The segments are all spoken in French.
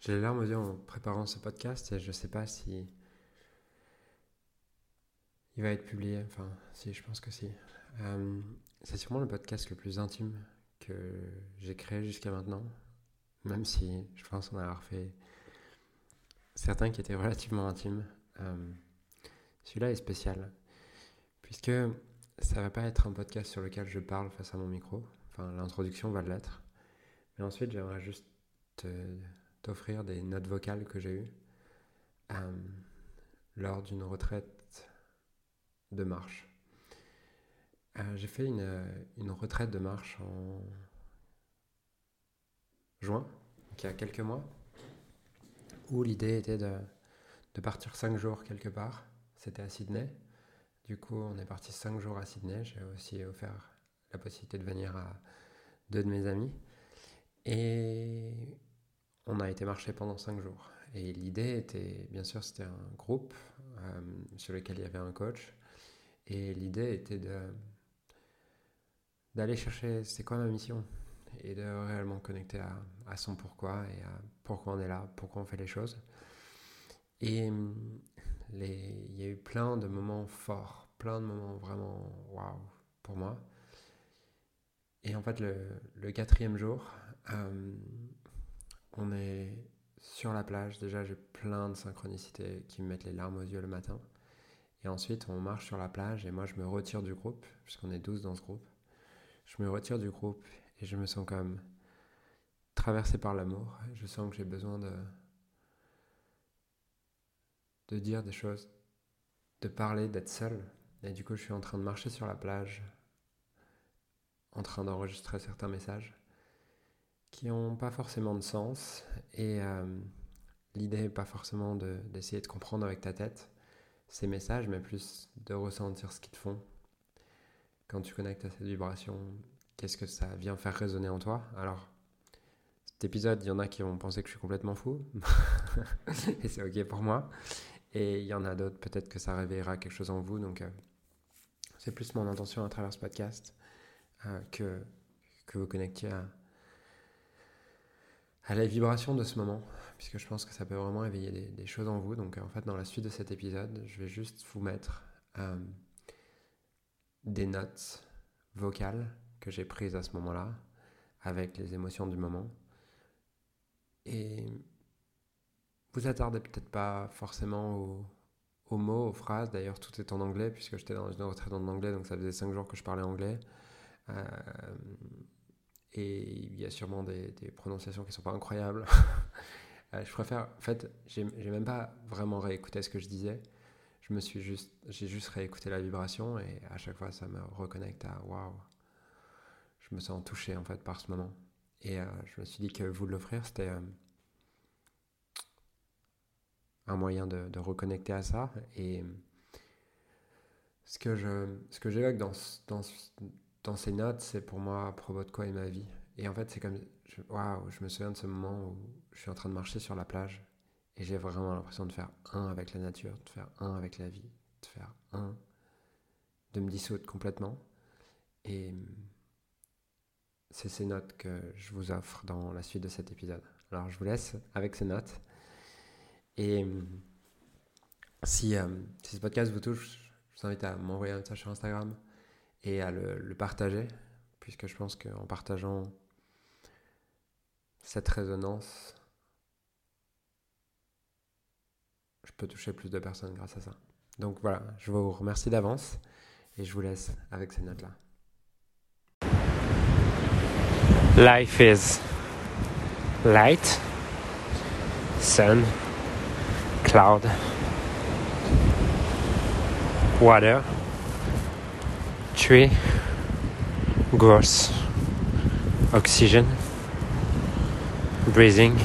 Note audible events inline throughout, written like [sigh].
J'ai les larmes aux yeux en préparant ce podcast et je sais pas si il va être publié. Enfin, si, je pense que si. Euh, c'est sûrement le podcast le plus intime que j'ai créé jusqu'à maintenant, même si je pense en avoir fait certains qui étaient relativement intimes. Euh, celui-là est spécial, puisque ça va pas être un podcast sur lequel je parle face à mon micro. Enfin, l'introduction va l'être. Mais ensuite, j'aimerais juste t'offrir des notes vocales que j'ai eues euh, lors d'une retraite de marche. Euh, j'ai fait une, une, retraite de marche en juin, il y a quelques mois, où l'idée était de, de partir cinq jours quelque part. C'était à Sydney. Du coup, on est parti cinq jours à Sydney. J'ai aussi offert la possibilité de venir à deux de mes amis. Et on a été marcher pendant cinq jours. Et l'idée était, bien sûr, c'était un groupe euh, sur lequel il y avait un coach. Et l'idée était de d'aller chercher c'est quoi ma mission et de réellement connecter à, son pourquoi et à pourquoi on est là, pourquoi on fait les choses. Et il y a eu plein de moments forts, plein de moments vraiment waouh pour moi. Et en fait, le, le quatrième jour, euh, on est sur la plage. Déjà, j'ai plein de synchronicités qui me mettent les larmes aux yeux le matin. Et ensuite, on marche sur la plage et moi, je me retire du groupe, puisqu'on est 12 dans ce groupe. Je me retire du groupe et je me sens comme traversé par l'amour. Je sens que j'ai besoin de, de dire des choses, de parler, d'être seul. Et du coup, je suis en train de marcher sur la plage, en train d'enregistrer certains messages qui n'ont pas forcément de sens. Et euh, l'idée n'est pas forcément d'essayer de, comprendre avec ta tête ces messages, mais plus de ressentir ce qu'ils te font. Quand tu connectes à cette vibration, qu'est-ce que ça vient faire résonner en toi? Alors, cet épisode, il y en a qui vont penser que je suis complètement fou, [laughs] et c'est ok pour moi. Et il y en a d'autres, peut-être que ça réveillera quelque chose en vous. Donc, euh, c'est plus mon intention à travers ce podcast euh, que, que vous connectiez à, à la vibration de ce moment, puisque je pense que ça peut vraiment éveiller des, choses en vous. Donc en fait, dans la suite de cet épisode, je vais juste vous mettre euh, des notes vocales que j'ai prises à ce moment-là, avec les émotions du moment. Et vous attardez peut-être pas forcément aux, mots, aux phrases. D'ailleurs, tout est en anglais, puisque j'étais dans une retraite en anglais, donc ça faisait cinq jours que je parlais anglais. Euh, et il y a sûrement des, prononciations qui ne sont pas incroyables. [laughs] Euh, je préfère, en fait, j'ai même pas vraiment réécouté ce que je disais. Je me suis juste, j'ai juste réécouté la vibration et à chaque fois ça me reconnecte à waouh. Je me sens touché en fait par ce moment. Et euh, je me suis dit que vous l'offrir, c'était euh, un moyen de, reconnecter à ça. Et ce que ce que j'évoque dans, dans, dans ces notes, c'est pour moi propos de quoi est ma vie. Et en fait, c'est comme. Waouh, je me souviens de ce moment où je suis en train de marcher sur la plage et j'ai vraiment l'impression de faire un avec la nature, de faire un avec la vie, de faire un, de me dissoudre complètement. Et c'est ces notes que je vous offre dans la suite de cet épisode. Alors, je vous laisse avec ces notes. Et si, euh, si ce podcast vous touche, je vous invite à m'envoyer un message sur Instagram et à le, partager, puisque je pense qu'en partageant cette résonance, je peux toucher plus de personnes grâce à ça. Donc voilà, je vous remercie d'avance et je vous laisse avec ces notes-là. Life is light, sun, cloud, water. Tree, growth, oxygen, breathing,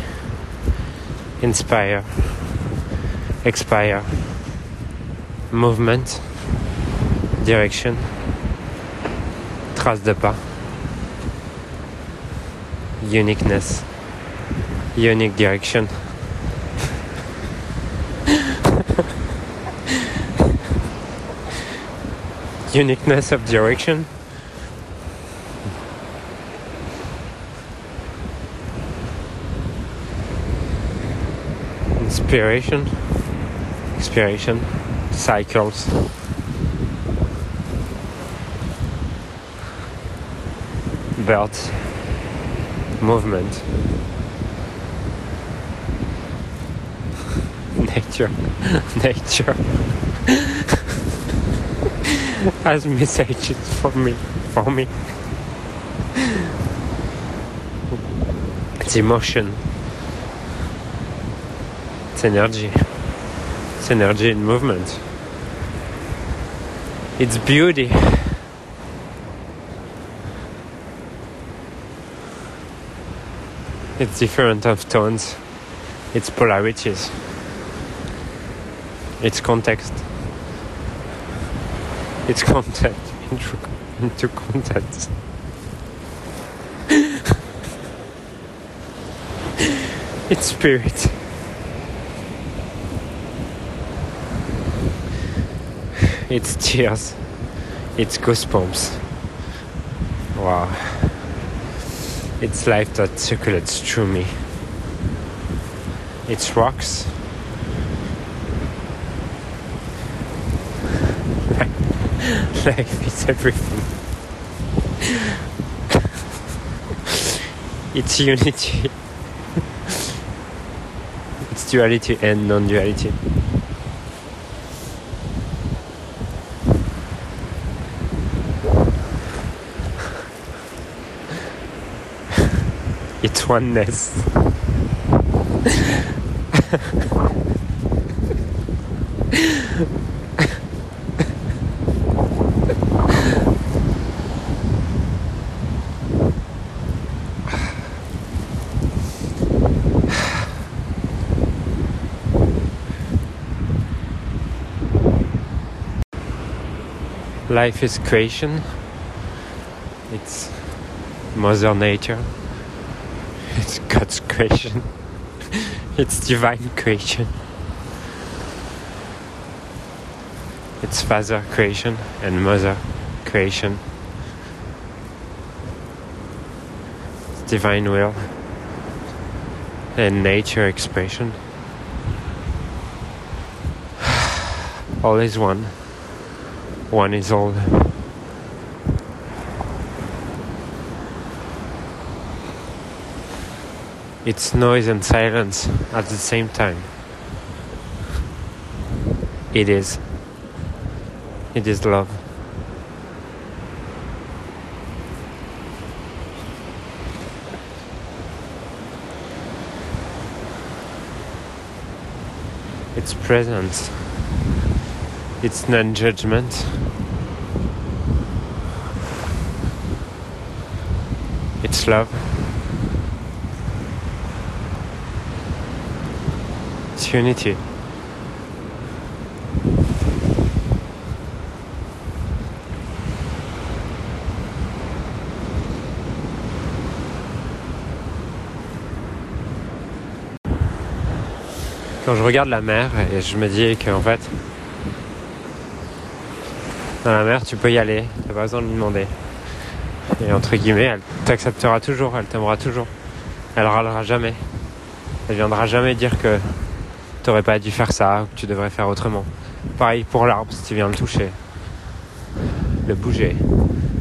inspire, expire, movement, direction, trace de pas, uniqueness, unique direction. [laughs] uniqueness of direction. inspiration, expiration, cycles. Birth, movement, [laughs] nature, [laughs] nature [laughs] [laughs] has messages for me, for me. It's emotion. It's energy. It's energy in movement. It's beauty. It's different of tones. It's polarities. It's context. It's content into, into content. it's spirit. It's tears. It's goosebumps. Wow. It's life that circulates through me. It's rocks. Life is everything. it's unity. it's duality and non duality. It's oneness. [laughs] Life is creation. It's Mother Nature. [laughs] It's God's creation. [laughs] it's divine creation. It's Father creation and Mother creation. It's divine will and nature expression. [sighs] All is one. One is all. It's noise and silence at the same time. It is. It is love. It's presence. It's non judgment. It's love. It's unity. Quand je regarde la mer et je me dis qu'en fait, dans la mer, tu peux y aller, t'as pas besoin de lui demander. Et entre guillemets, elle t'acceptera toujours, elle t'aimera toujours. Elle râlera jamais. Elle viendra jamais dire que t'aurais pas dû faire ça ou que tu devrais faire autrement. Pareil pour l'arbre, si tu viens le toucher. Le bouger.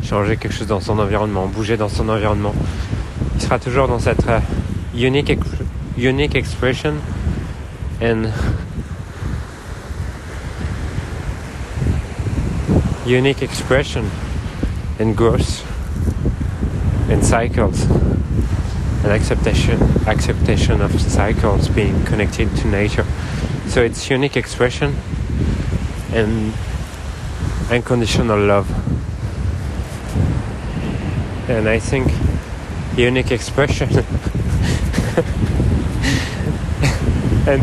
Changer quelque chose dans son environnement, bouger dans son environnement. Il sera toujours dans cette euh, unique, unique expression and unique expression and growth and cycles and acceptation acceptation of cycles being connected to nature. So it's unique expression and unconditional love. And i think unique expression [laughs] and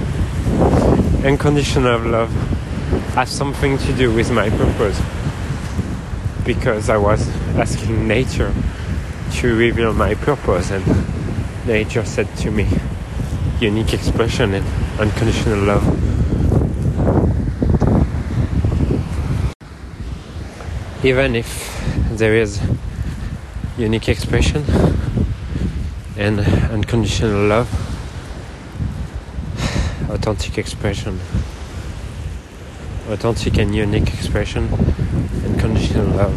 unconditional love has something to do with my purpose because I was asking nature to reveal my purpose and nature said to me unique expression and unconditional love even if there is unique expression and unconditional love authentic expression. Authentic and unique expression and conditional love.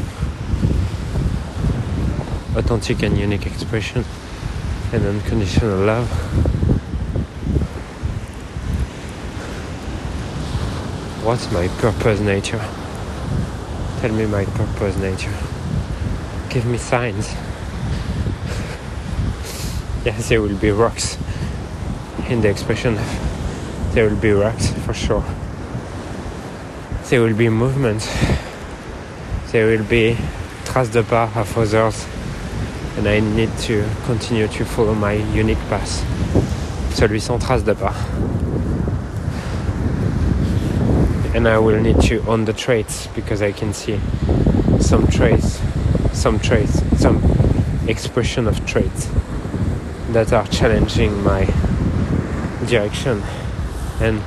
Authentic and unique expression and unconditional love. What's my purpose nature? Tell me my purpose nature. Give me signs. [laughs] yes, there will be rocks in the expression. There will be rocks for sure. There will be movement. There will be traces de pas of others. And I need to continue to follow my unique path. Celui sans trace de pas. and I will need to own the traits because I can see some traits, some traits, some expression of traits that are challenging my direction and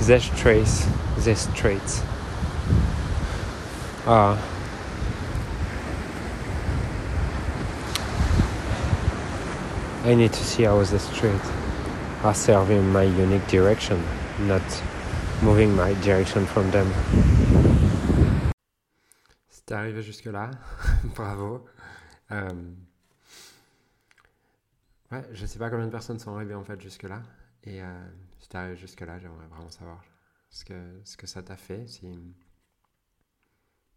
these traits, these traits are I need to see how this trait are serving my unique direction, not moving my direction from them. Si t'es arrivé jusque-là, [laughs] bravo. Euh... Ouais, je sais pas combien de personnes sont arrivées en fait jusque-là. Et euh, si t'es arrivé jusque-là, j'aimerais vraiment savoir ce que, ce que ça t'a fait. Si,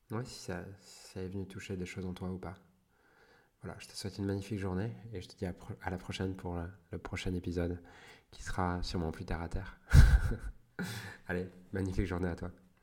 ouais, si ça, ça est venu toucher des choses en toi ou pas. Voilà, je te souhaite une magnifique journée et je te dis à, la prochaine pour le prochain épisode qui sera sûrement plus terre à terre. [laughs] Allez, magnifique journée à toi.